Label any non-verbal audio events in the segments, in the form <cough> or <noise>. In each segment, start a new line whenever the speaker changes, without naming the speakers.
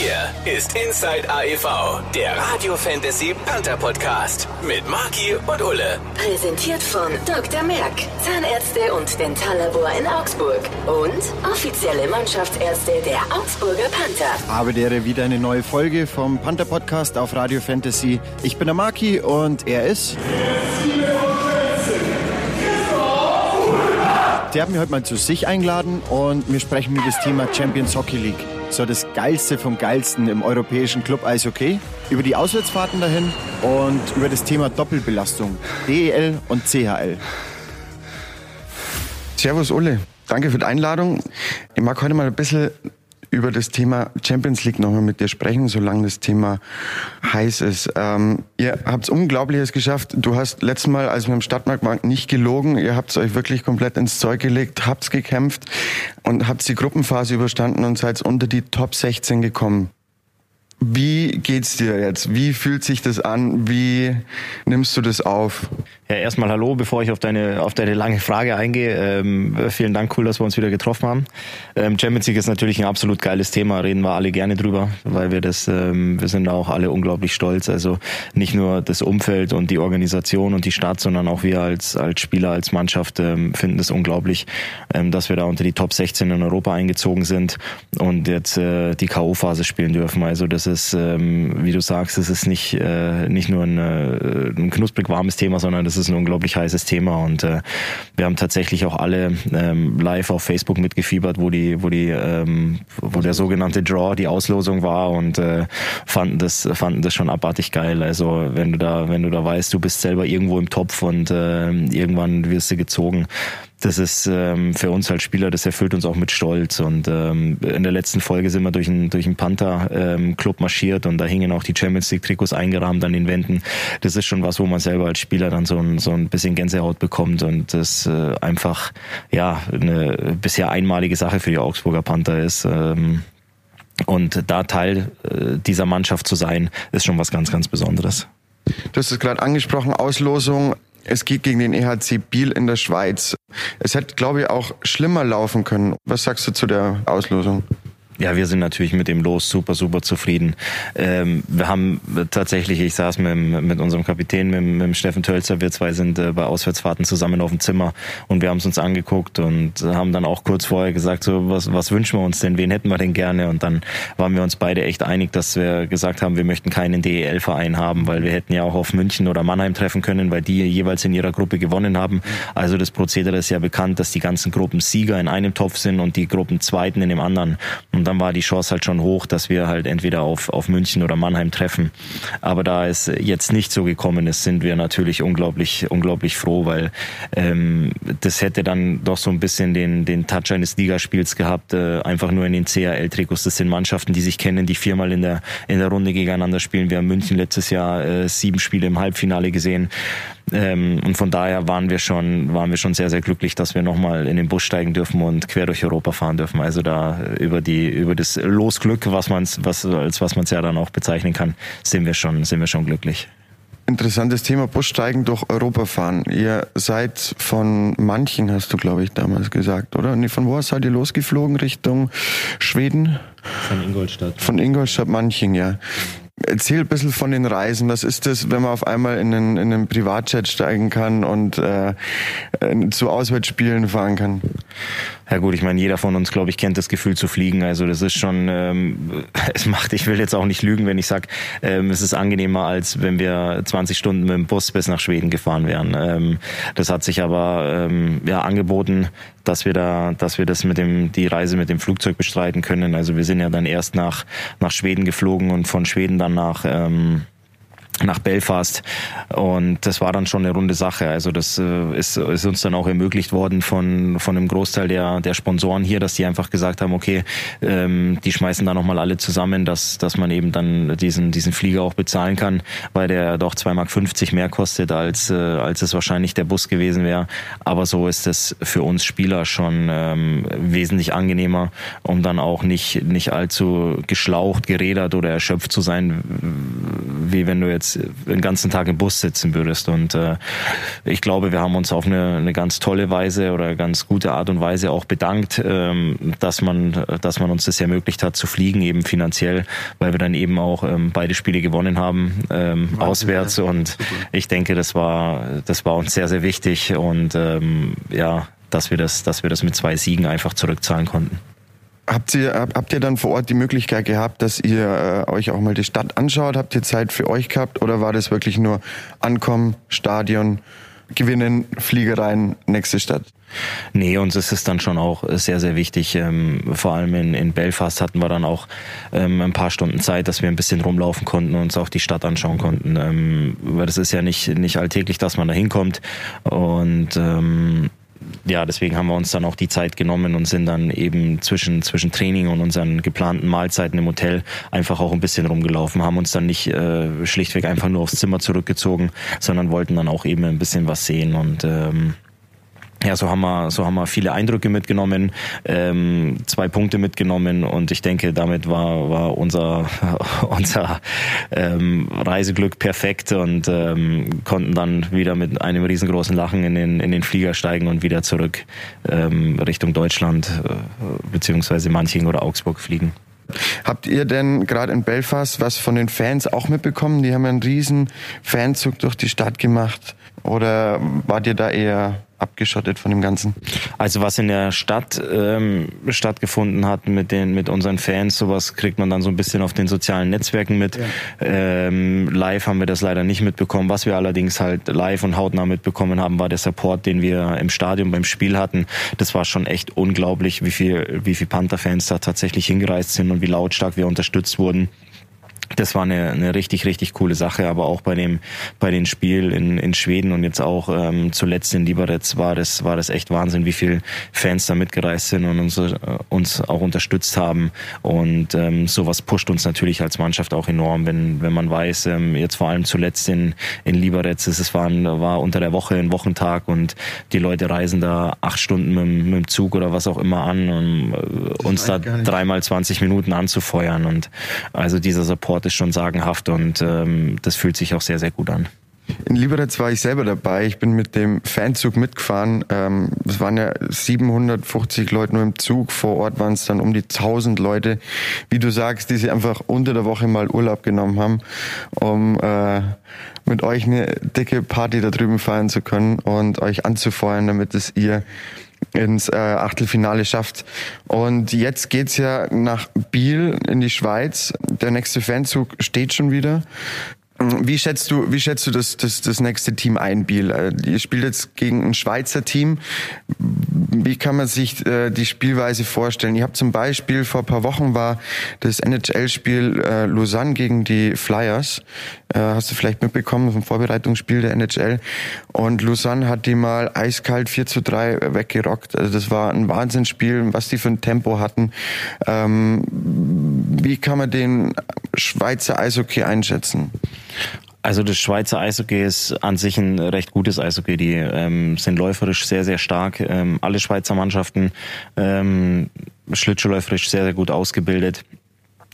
Hier ist Inside AEV, der Radio Fantasy Panther Podcast mit Marki und Ulle.
Präsentiert von Dr. Merck, Zahnärzte und Dentallabor in Augsburg und offizielle Mannschaftsärzte der Augsburger Panther.
Habe der wieder eine neue Folge vom Panther Podcast auf Radio Fantasy. Ich bin der Marki und er ist. Der hat mich heute mal zu sich eingeladen und wir sprechen über das Thema Champions Hockey League. So das Geilste vom Geilsten im europäischen Club Eishockey. Über die Auswärtsfahrten dahin und über das Thema Doppelbelastung, DEL und CHL.
Servus Ulle, danke für die Einladung. Ich mag heute mal ein bisschen über das Thema Champions League nochmal mit dir sprechen, solange das Thema heiß ist. Ähm, ihr habt Unglaubliches geschafft. Du hast letztes Mal, als wir im Stadtmarkt waren, nicht gelogen. Ihr habt euch wirklich komplett ins Zeug gelegt, habt's gekämpft und habt die Gruppenphase überstanden und seid unter die Top 16 gekommen. Wie geht's dir jetzt? Wie fühlt sich das an? Wie nimmst du das auf?
Ja, erstmal hallo, bevor ich auf deine, auf deine lange Frage eingehe. Ähm, vielen Dank, cool, dass wir uns wieder getroffen haben. Ähm, Champions League ist natürlich ein absolut geiles Thema, reden wir alle gerne drüber, weil wir das, ähm, wir sind auch alle unglaublich stolz. Also nicht nur das Umfeld und die Organisation und die Stadt, sondern auch wir als, als Spieler, als Mannschaft ähm, finden es unglaublich, ähm, dass wir da unter die Top 16 in Europa eingezogen sind und jetzt äh, die K.O.-Phase spielen dürfen. Also das ist, ähm, wie du sagst, es ist nicht, äh, nicht nur ein, äh, ein knusprig warmes Thema, sondern das ist ein unglaublich heißes Thema und äh, wir haben tatsächlich auch alle ähm, live auf Facebook mitgefiebert, wo die, wo die, ähm, wo der sogenannte Draw, die Auslosung war und äh, fanden das, fanden das schon abartig geil. Also wenn du da, wenn du da weißt, du bist selber irgendwo im Topf und äh, irgendwann wirst du gezogen das ist ähm, für uns als Spieler, das erfüllt uns auch mit Stolz. Und ähm, in der letzten Folge sind wir durch einen durch einen Panther-Club ähm, marschiert und da hingen auch die Champions League-Trikots eingerahmt an den Wänden. Das ist schon was, wo man selber als Spieler dann so ein, so ein bisschen Gänsehaut bekommt und das äh, einfach ja eine bisher einmalige Sache für die Augsburger Panther ist. Ähm, und da Teil äh, dieser Mannschaft zu sein, ist schon was ganz, ganz Besonderes.
Du hast es gerade angesprochen, Auslosung. Es geht gegen den EHC Biel in der Schweiz. Es hätte, glaube ich, auch schlimmer laufen können. Was sagst du zu der Auslosung?
Ja, wir sind natürlich mit dem Los super, super zufrieden. Ähm, wir haben tatsächlich, ich saß mit, mit unserem Kapitän, mit, mit Steffen Tölzer, wir zwei sind äh, bei Auswärtsfahrten zusammen auf dem Zimmer und wir haben es uns angeguckt und haben dann auch kurz vorher gesagt, so was, was wünschen wir uns denn, wen hätten wir denn gerne? Und dann waren wir uns beide echt einig, dass wir gesagt haben, wir möchten keinen DEL-Verein haben, weil wir hätten ja auch auf München oder Mannheim treffen können, weil die jeweils in ihrer Gruppe gewonnen haben. Also das Prozedere ist ja bekannt, dass die ganzen Gruppen Sieger in einem Topf sind und die Gruppen Zweiten in dem anderen. Und dann war die Chance halt schon hoch, dass wir halt entweder auf, auf München oder Mannheim treffen. Aber da es jetzt nicht so gekommen ist, sind wir natürlich unglaublich, unglaublich froh, weil ähm, das hätte dann doch so ein bisschen den, den Touch eines Ligaspiels gehabt, äh, einfach nur in den CHL-Trikots. Das sind Mannschaften, die sich kennen, die viermal in der, in der Runde gegeneinander spielen. Wir haben München letztes Jahr äh, sieben Spiele im Halbfinale gesehen. Ähm, und von daher waren wir schon, waren wir schon sehr, sehr glücklich, dass wir nochmal in den Bus steigen dürfen und quer durch Europa fahren dürfen. Also da über die, über das Losglück, was man was, als was man es ja dann auch bezeichnen kann, sind wir schon, sind wir schon glücklich.
Interessantes Thema, Bussteigen durch Europa fahren. Ihr seid von Manchen, hast du, glaube ich, damals gesagt, oder? Nee, von wo seid ihr losgeflogen? Richtung Schweden?
Von Ingolstadt.
Von Ingolstadt, Manching, ja. Erzähl ein bisschen von den Reisen. Was ist das, wenn man auf einmal in einen, in einen Privatjet steigen kann und äh, zu Auswärtsspielen fahren kann?
Ja gut, ich meine, jeder von uns, glaube ich, kennt das Gefühl zu fliegen. Also das ist schon, ähm, <laughs> es macht, ich will jetzt auch nicht lügen, wenn ich sage, ähm, es ist angenehmer, als wenn wir 20 Stunden mit dem Bus bis nach Schweden gefahren wären. Ähm, das hat sich aber ähm, ja angeboten, dass wir da, dass wir das mit dem, die Reise mit dem Flugzeug bestreiten können. Also wir sind ja dann erst nach, nach Schweden geflogen und von Schweden dann nach, ähm, nach Belfast und das war dann schon eine runde Sache. Also das äh, ist, ist uns dann auch ermöglicht worden von von einem Großteil der der Sponsoren hier, dass die einfach gesagt haben, okay, ähm, die schmeißen da nochmal alle zusammen, dass dass man eben dann diesen diesen Flieger auch bezahlen kann, weil der doch 2,50 Mark mehr kostet als äh, als es wahrscheinlich der Bus gewesen wäre. Aber so ist es für uns Spieler schon ähm, wesentlich angenehmer, um dann auch nicht nicht allzu geschlaucht, gerädert oder erschöpft zu sein, wie wenn du jetzt den ganzen Tag im Bus sitzen würdest. Und äh, ich glaube, wir haben uns auf eine, eine ganz tolle Weise oder ganz gute Art und Weise auch bedankt, ähm, dass man, dass man uns das ermöglicht hat zu fliegen, eben finanziell, weil wir dann eben auch ähm, beide Spiele gewonnen haben, ähm, auswärts. Und ich denke, das war, das war uns sehr, sehr wichtig und ähm, ja, dass wir das, dass wir das mit zwei Siegen einfach zurückzahlen konnten.
Habt ihr, habt ihr dann vor Ort die Möglichkeit gehabt, dass ihr äh, euch auch mal die Stadt anschaut? Habt ihr Zeit für euch gehabt oder war das wirklich nur Ankommen, Stadion, Gewinnen, Fliegereien, nächste Stadt?
Nee, uns ist es dann schon auch sehr, sehr wichtig. Ähm, vor allem in, in Belfast hatten wir dann auch ähm, ein paar Stunden Zeit, dass wir ein bisschen rumlaufen konnten und uns auch die Stadt anschauen konnten. Ähm, weil das ist ja nicht, nicht alltäglich, dass man da hinkommt. Und ähm, ja, deswegen haben wir uns dann auch die Zeit genommen und sind dann eben zwischen, zwischen Training und unseren geplanten Mahlzeiten im Hotel einfach auch ein bisschen rumgelaufen, haben uns dann nicht äh, schlichtweg einfach nur aufs Zimmer zurückgezogen, sondern wollten dann auch eben ein bisschen was sehen und ähm, ja, so haben wir, so haben wir viele Eindrücke mitgenommen, ähm, zwei Punkte mitgenommen und ich denke, damit war, war unser, <laughs> unser ähm, Reiseglück perfekt und ähm, konnten dann wieder mit einem riesengroßen Lachen in den, in den Flieger steigen und wieder zurück ähm, Richtung Deutschland äh, beziehungsweise Manching oder Augsburg fliegen.
Habt ihr denn gerade in Belfast was von den Fans auch mitbekommen? Die haben einen riesen Fanzug durch die Stadt gemacht. Oder wart ihr da eher abgeschottet von dem Ganzen?
Also was in der Stadt ähm, stattgefunden hat mit den mit unseren Fans, sowas kriegt man dann so ein bisschen auf den sozialen Netzwerken mit. Ja. Ähm, live haben wir das leider nicht mitbekommen. Was wir allerdings halt live und hautnah mitbekommen haben, war der Support, den wir im Stadion beim Spiel hatten. Das war schon echt unglaublich, wie viel wie viel Panther-Fans da tatsächlich hingereist sind und wie lautstark wir unterstützt wurden das war eine, eine richtig, richtig coole Sache. Aber auch bei dem, bei den Spiel in, in Schweden und jetzt auch ähm, zuletzt in Liberec war das, war das echt Wahnsinn, wie viele Fans da mitgereist sind und uns, äh, uns auch unterstützt haben. Und ähm, sowas pusht uns natürlich als Mannschaft auch enorm, wenn, wenn man weiß, ähm, jetzt vor allem zuletzt in, in Liberec, es war, war unter der Woche ein Wochentag und die Leute reisen da acht Stunden mit, mit dem Zug oder was auch immer an, um äh, uns da dreimal 20 Minuten anzufeuern. Und also dieser Support Sport ist schon sagenhaft und ähm, das fühlt sich auch sehr, sehr gut an.
In Liberec war ich selber dabei. Ich bin mit dem Fanzug mitgefahren. Ähm, es waren ja 750 Leute nur im Zug. Vor Ort waren es dann um die 1000 Leute, wie du sagst, die sich einfach unter der Woche mal Urlaub genommen haben, um äh, mit euch eine dicke Party da drüben feiern zu können und euch anzufeuern, damit es ihr ins äh, Achtelfinale schafft. Und jetzt geht's ja nach Biel in die Schweiz. Der nächste Fanzug steht schon wieder. Wie schätzt du, wie schätzt du das, das, das nächste Team ein, Biel? Äh, ihr spielt jetzt gegen ein Schweizer Team. Wie kann man sich äh, die Spielweise vorstellen? Ihr habt zum Beispiel vor paar Wochen war das NHL-Spiel äh, Lausanne gegen die Flyers. Äh, hast du vielleicht mitbekommen, vom Vorbereitungsspiel der NHL. Und Lausanne hat die mal eiskalt 4 zu 3 weggerockt. Also das war ein Wahnsinnsspiel, was die für ein Tempo hatten. Ähm, wie kann man den Schweizer Eishockey einschätzen?
Also das Schweizer Eishockey ist an sich ein recht gutes Eishockey. Die ähm, sind läuferisch sehr, sehr stark. Ähm, alle Schweizer Mannschaften ähm, schlittschuhläuferisch sehr, sehr gut ausgebildet.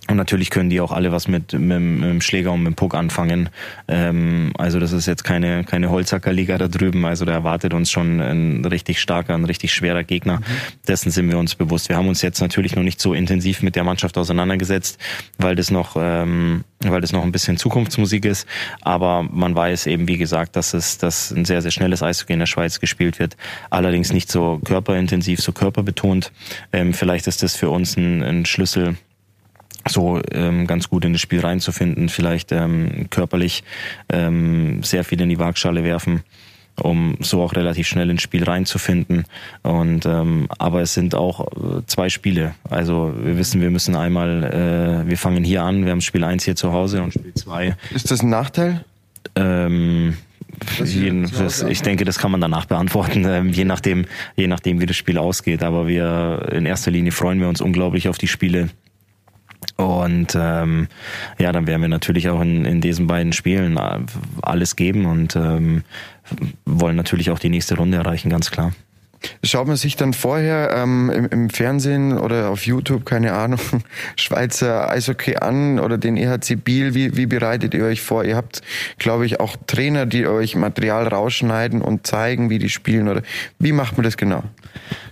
Und natürlich können die auch alle was mit, mit, mit dem Schläger und mit dem Puck anfangen. Ähm, also das ist jetzt keine, keine Holzhackerliga da drüben. Also da erwartet uns schon ein richtig starker, ein richtig schwerer Gegner. Mhm. Dessen sind wir uns bewusst. Wir haben uns jetzt natürlich noch nicht so intensiv mit der Mannschaft auseinandergesetzt, weil das noch, ähm, weil das noch ein bisschen Zukunftsmusik ist. Aber man weiß eben, wie gesagt, dass es, dass ein sehr, sehr schnelles Eishockey in der Schweiz gespielt wird. Allerdings nicht so körperintensiv, so körperbetont. Ähm, vielleicht ist das für uns ein, ein Schlüssel, so ähm, ganz gut in das Spiel reinzufinden, vielleicht ähm, körperlich ähm, sehr viel in die Waagschale werfen, um so auch relativ schnell ins Spiel reinzufinden. Und ähm, aber es sind auch äh, zwei Spiele. Also wir wissen, wir müssen einmal, äh, wir fangen hier an, wir haben Spiel 1 hier zu Hause und Spiel 2.
Ist das ein Nachteil? Ähm,
jeden, das, ich denke, das kann man danach beantworten, <laughs> ähm, je nachdem, je nachdem, wie das Spiel ausgeht. Aber wir in erster Linie freuen wir uns unglaublich auf die Spiele und ähm, ja, dann werden wir natürlich auch in, in diesen beiden Spielen äh, alles geben und ähm, wollen natürlich auch die nächste Runde erreichen, ganz klar.
Schaut man sich dann vorher ähm, im, im, Fernsehen oder auf YouTube, keine Ahnung, <laughs> Schweizer Eishockey an oder den EHC Biel? Wie, wie bereitet ihr euch vor? Ihr habt, glaube ich, auch Trainer, die euch Material rausschneiden und zeigen, wie die spielen. Oder wie macht man das genau?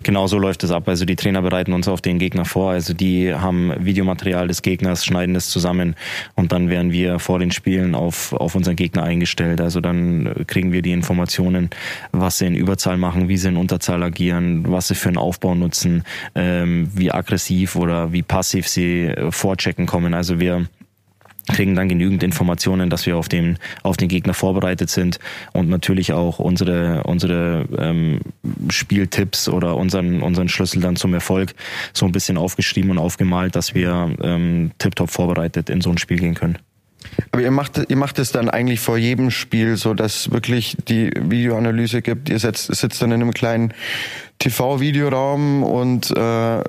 Genau so läuft es ab. Also die Trainer bereiten uns auf den Gegner vor. Also die haben Videomaterial des Gegners, schneiden es zusammen und dann werden wir vor den Spielen auf, auf unseren Gegner eingestellt. Also dann kriegen wir die Informationen, was sie in Überzahl machen, wie sie in Unterzahl agieren, was sie für einen Aufbau nutzen, ähm, wie aggressiv oder wie passiv sie äh, vorchecken kommen. Also wir kriegen dann genügend Informationen, dass wir auf den auf den Gegner vorbereitet sind und natürlich auch unsere unsere ähm, Spieltipps oder unseren unseren Schlüssel dann zum Erfolg so ein bisschen aufgeschrieben und aufgemalt, dass wir ähm, tiptop vorbereitet in so ein Spiel gehen können.
Ihr macht, ihr macht es dann eigentlich vor jedem Spiel so, dass wirklich die Videoanalyse gibt. Ihr setzt, sitzt dann in einem kleinen TV-Videoraum und äh,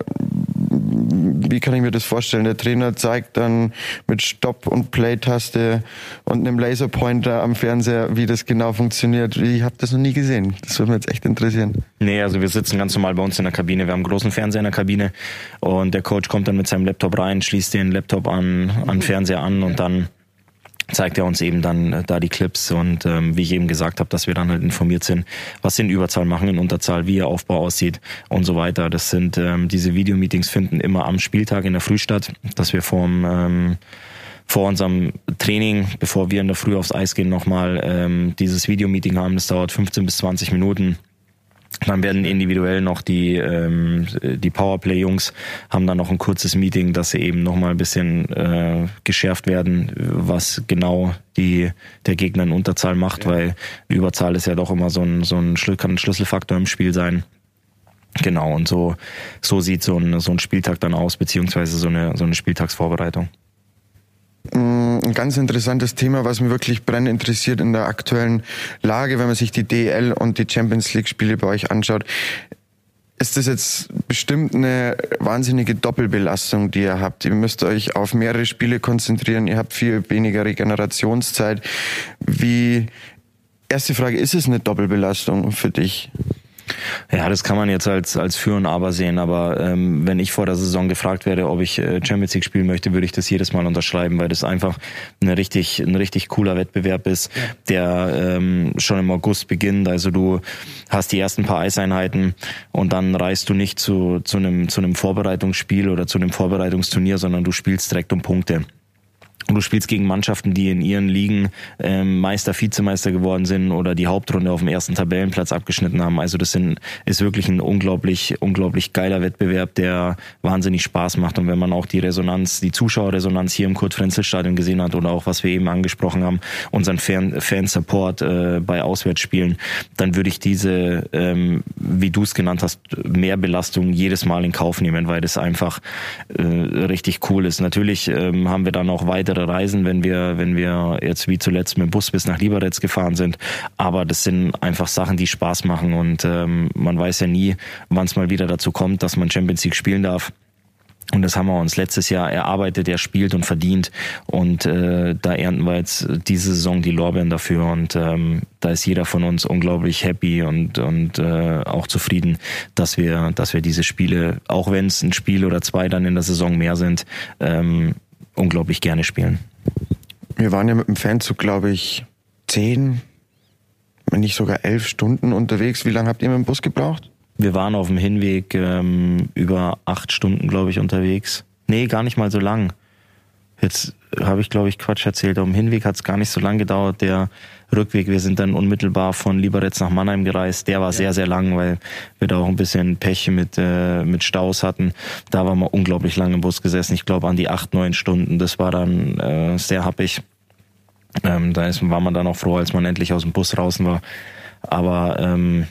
wie kann ich mir das vorstellen? Der Trainer zeigt dann mit Stopp- und Play-Taste und einem Laserpointer am Fernseher, wie das genau funktioniert. Ich habe das noch nie gesehen. Das würde mich jetzt echt interessieren.
Nee, also wir sitzen ganz normal bei uns in der Kabine. Wir haben einen großen Fernseher in der Kabine und der Coach kommt dann mit seinem Laptop rein, schließt den Laptop an, an Fernseher an und dann zeigt er uns eben dann äh, da die Clips und ähm, wie ich eben gesagt habe, dass wir dann halt informiert sind, was sie in Überzahl machen, in Unterzahl, wie ihr Aufbau aussieht und so weiter. Das sind ähm, diese Videomeetings finden immer am Spieltag in der Früh statt, dass wir vorm ähm, vor unserem Training, bevor wir in der Früh aufs Eis gehen, nochmal ähm, dieses Videomeeting haben. Das dauert 15 bis 20 Minuten dann werden individuell noch die, ähm, die Powerplay-Jungs haben dann noch ein kurzes Meeting, dass sie eben nochmal ein bisschen äh, geschärft werden, was genau die, der Gegner in Unterzahl macht, ja. weil Überzahl ist ja doch immer so ein, so ein, kann ein Schlüsselfaktor im Spiel sein. Genau, und so, so sieht so ein, so ein Spieltag dann aus, beziehungsweise so eine, so eine Spieltagsvorbereitung.
Mm, ein ganz interessantes Thema, was mich wirklich brennend interessiert in der aktuellen Lage, wenn man sich die DL und die Champions League Spiele bei euch anschaut. Ist das jetzt bestimmt eine wahnsinnige Doppelbelastung, die ihr habt? Ihr müsst euch auf mehrere Spiele konzentrieren, ihr habt viel weniger Regenerationszeit. Wie, erste Frage, ist es eine Doppelbelastung für dich?
Ja, das kann man jetzt als, als Für und Aber sehen, aber ähm, wenn ich vor der Saison gefragt werde, ob ich äh, Champions League spielen möchte, würde ich das jedes Mal unterschreiben, weil das einfach ein richtig, ein richtig cooler Wettbewerb ist, ja. der ähm, schon im August beginnt. Also du hast die ersten paar Eiseinheiten und dann reist du nicht zu, zu, einem, zu einem Vorbereitungsspiel oder zu einem Vorbereitungsturnier, sondern du spielst direkt um Punkte. Und du spielst gegen Mannschaften, die in ihren Ligen ähm, Meister, Vizemeister geworden sind oder die Hauptrunde auf dem ersten Tabellenplatz abgeschnitten haben. Also das sind, ist wirklich ein unglaublich, unglaublich geiler Wettbewerb, der wahnsinnig Spaß macht. Und wenn man auch die Resonanz, die Zuschauerresonanz hier im Kurt-Frenzel-Stadion gesehen hat oder auch was wir eben angesprochen haben, unseren Fan, Fansupport äh, bei Auswärtsspielen, dann würde ich diese, ähm, wie du es genannt hast, mehr Belastung jedes Mal in Kauf nehmen, weil das einfach äh, richtig cool ist. Natürlich ähm, haben wir dann auch weitere weitere Reisen, wenn wir, wenn wir jetzt wie zuletzt mit dem Bus bis nach Liberec gefahren sind. Aber das sind einfach Sachen, die Spaß machen und ähm, man weiß ja nie, wann es mal wieder dazu kommt, dass man Champions League spielen darf. Und das haben wir uns letztes Jahr erarbeitet, erspielt und verdient. Und äh, da ernten wir jetzt diese Saison die Lorbeeren dafür. Und ähm, da ist jeder von uns unglaublich happy und, und äh, auch zufrieden, dass wir, dass wir diese Spiele, auch wenn es ein Spiel oder zwei dann in der Saison mehr sind, ähm, unglaublich gerne spielen.
Wir waren ja mit dem Fanzug, glaube ich, zehn, wenn nicht sogar elf Stunden unterwegs. Wie lange habt ihr mit dem Bus gebraucht?
Wir waren auf dem Hinweg ähm, über acht Stunden, glaube ich, unterwegs. Nee, gar nicht mal so lang. Jetzt habe ich, glaube ich, Quatsch erzählt. Auf dem Hinweg hat es gar nicht so lang gedauert. Der Rückweg, wir sind dann unmittelbar von Liberec nach Mannheim gereist. Der war ja. sehr, sehr lang, weil wir da auch ein bisschen Pech mit, äh, mit Staus hatten. Da waren wir unglaublich lange im Bus gesessen. Ich glaube an die acht, neun Stunden. Das war dann äh, sehr happig. Ähm, da ist, war man dann auch froh, als man endlich aus dem Bus draußen war. Aber ähm,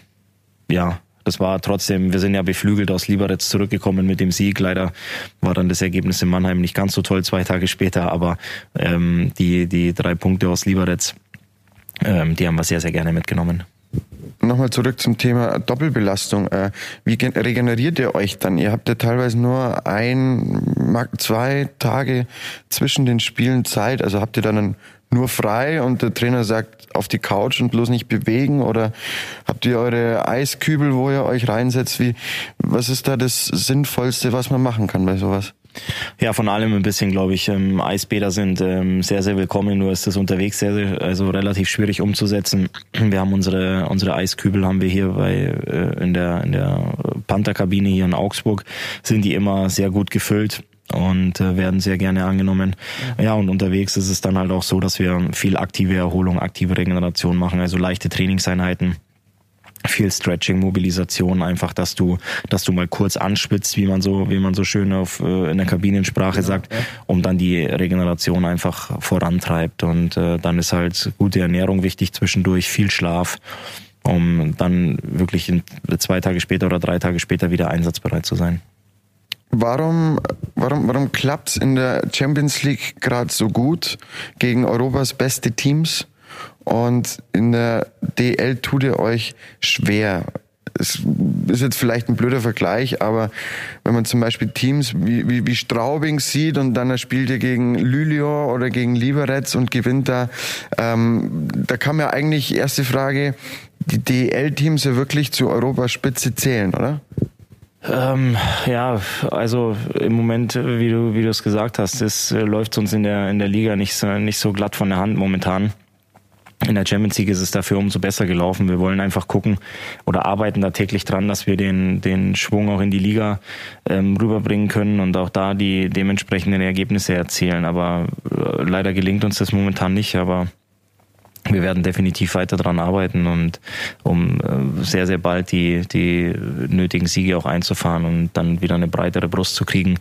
ja, das war trotzdem, wir sind ja beflügelt aus Liberec zurückgekommen mit dem Sieg. Leider war dann das Ergebnis in Mannheim nicht ganz so toll zwei Tage später, aber ähm, die, die drei Punkte aus Liberec, ähm, die haben wir sehr, sehr gerne mitgenommen.
Nochmal zurück zum Thema Doppelbelastung. Äh, wie regeneriert ihr euch dann? Ihr habt ja teilweise nur ein, zwei Tage zwischen den Spielen Zeit. Also habt ihr dann nur frei und der Trainer sagt auf die Couch und bloß nicht bewegen? Oder habt ihr eure Eiskübel, wo ihr euch reinsetzt? Wie, was ist da das Sinnvollste, was man machen kann bei sowas?
Ja, von allem ein bisschen, glaube ich. Ähm, Eisbäder sind ähm, sehr, sehr willkommen. Nur ist das unterwegs sehr, sehr, also relativ schwierig umzusetzen. Wir haben unsere unsere Eiskübel haben wir hier bei äh, in der in der Pantherkabine hier in Augsburg sind die immer sehr gut gefüllt und äh, werden sehr gerne angenommen. Ja, und unterwegs ist es dann halt auch so, dass wir viel aktive Erholung, aktive Regeneration machen, also leichte Trainingseinheiten viel Stretching, Mobilisation, einfach, dass du, dass du mal kurz anspitzt, wie man so, wie man so schön auf äh, in der Kabinensprache genau, sagt, ja. um dann die Regeneration einfach vorantreibt. Und äh, dann ist halt gute Ernährung wichtig zwischendurch, viel Schlaf, um dann wirklich zwei Tage später oder drei Tage später wieder einsatzbereit zu sein.
Warum, warum, warum klappt's in der Champions League gerade so gut gegen Europas beste Teams? Und in der DL tut ihr euch schwer. Es ist jetzt vielleicht ein blöder Vergleich, aber wenn man zum Beispiel Teams wie, wie, wie Straubing sieht und dann spielt ihr gegen Lülio oder gegen Liberec und gewinnt da, ähm, da kann man eigentlich, erste Frage, die DL-Teams ja wirklich zur Europaspitze zählen, oder?
Ähm, ja, also im Moment, wie du wie du es gesagt hast, es äh, läuft uns in der in der Liga nicht so, nicht so glatt von der Hand momentan. In der Champions League ist es dafür umso besser gelaufen. Wir wollen einfach gucken oder arbeiten da täglich dran, dass wir den, den Schwung auch in die Liga ähm, rüberbringen können und auch da die dementsprechenden Ergebnisse erzielen. Aber äh, leider gelingt uns das momentan nicht. Aber wir werden definitiv weiter daran arbeiten und um äh, sehr, sehr bald die, die nötigen Siege auch einzufahren und dann wieder eine breitere Brust zu kriegen,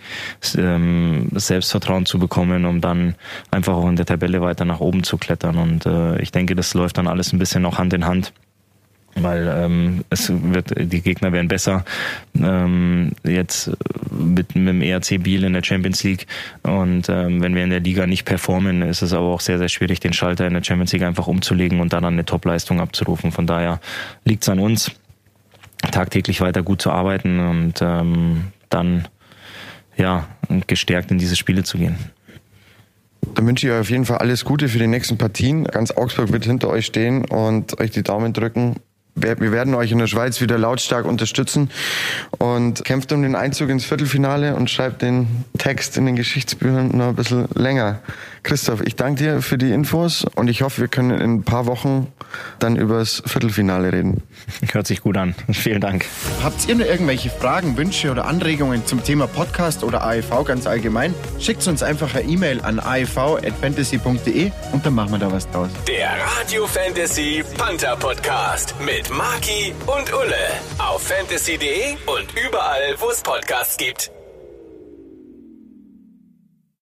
ähm, Selbstvertrauen zu bekommen, um dann einfach auch in der Tabelle weiter nach oben zu klettern. Und äh, ich denke, das läuft dann alles ein bisschen noch Hand in Hand weil ähm, es wird die Gegner werden besser ähm, jetzt mit, mit dem ERC Biel in der Champions League und ähm, wenn wir in der Liga nicht performen, ist es aber auch sehr sehr schwierig den Schalter in der Champions League einfach umzulegen und dann eine Topleistung abzurufen. Von daher liegt es an uns tagtäglich weiter gut zu arbeiten und ähm, dann ja gestärkt in diese Spiele zu gehen.
Dann wünsche ich euch auf jeden Fall alles Gute für die nächsten Partien. Ganz Augsburg wird hinter euch stehen und euch die Daumen drücken wir werden euch in der Schweiz wieder lautstark unterstützen und kämpft um den Einzug ins Viertelfinale und schreibt den Text in den Geschichtsbüchern noch ein bisschen länger. Christoph, ich danke dir für die Infos und ich hoffe, wir können in ein paar Wochen dann über das Viertelfinale reden. <laughs>
Hört sich gut an. <laughs> Vielen Dank.
Habt ihr noch irgendwelche Fragen, Wünsche oder Anregungen zum Thema Podcast oder AEV ganz allgemein? Schickt uns einfach eine E-Mail an aev.fantasy.de und dann machen wir da was draus.
Der Radio Fantasy Panther Podcast mit Maki und Ulle auf fantasy.de und überall, wo es Podcasts gibt.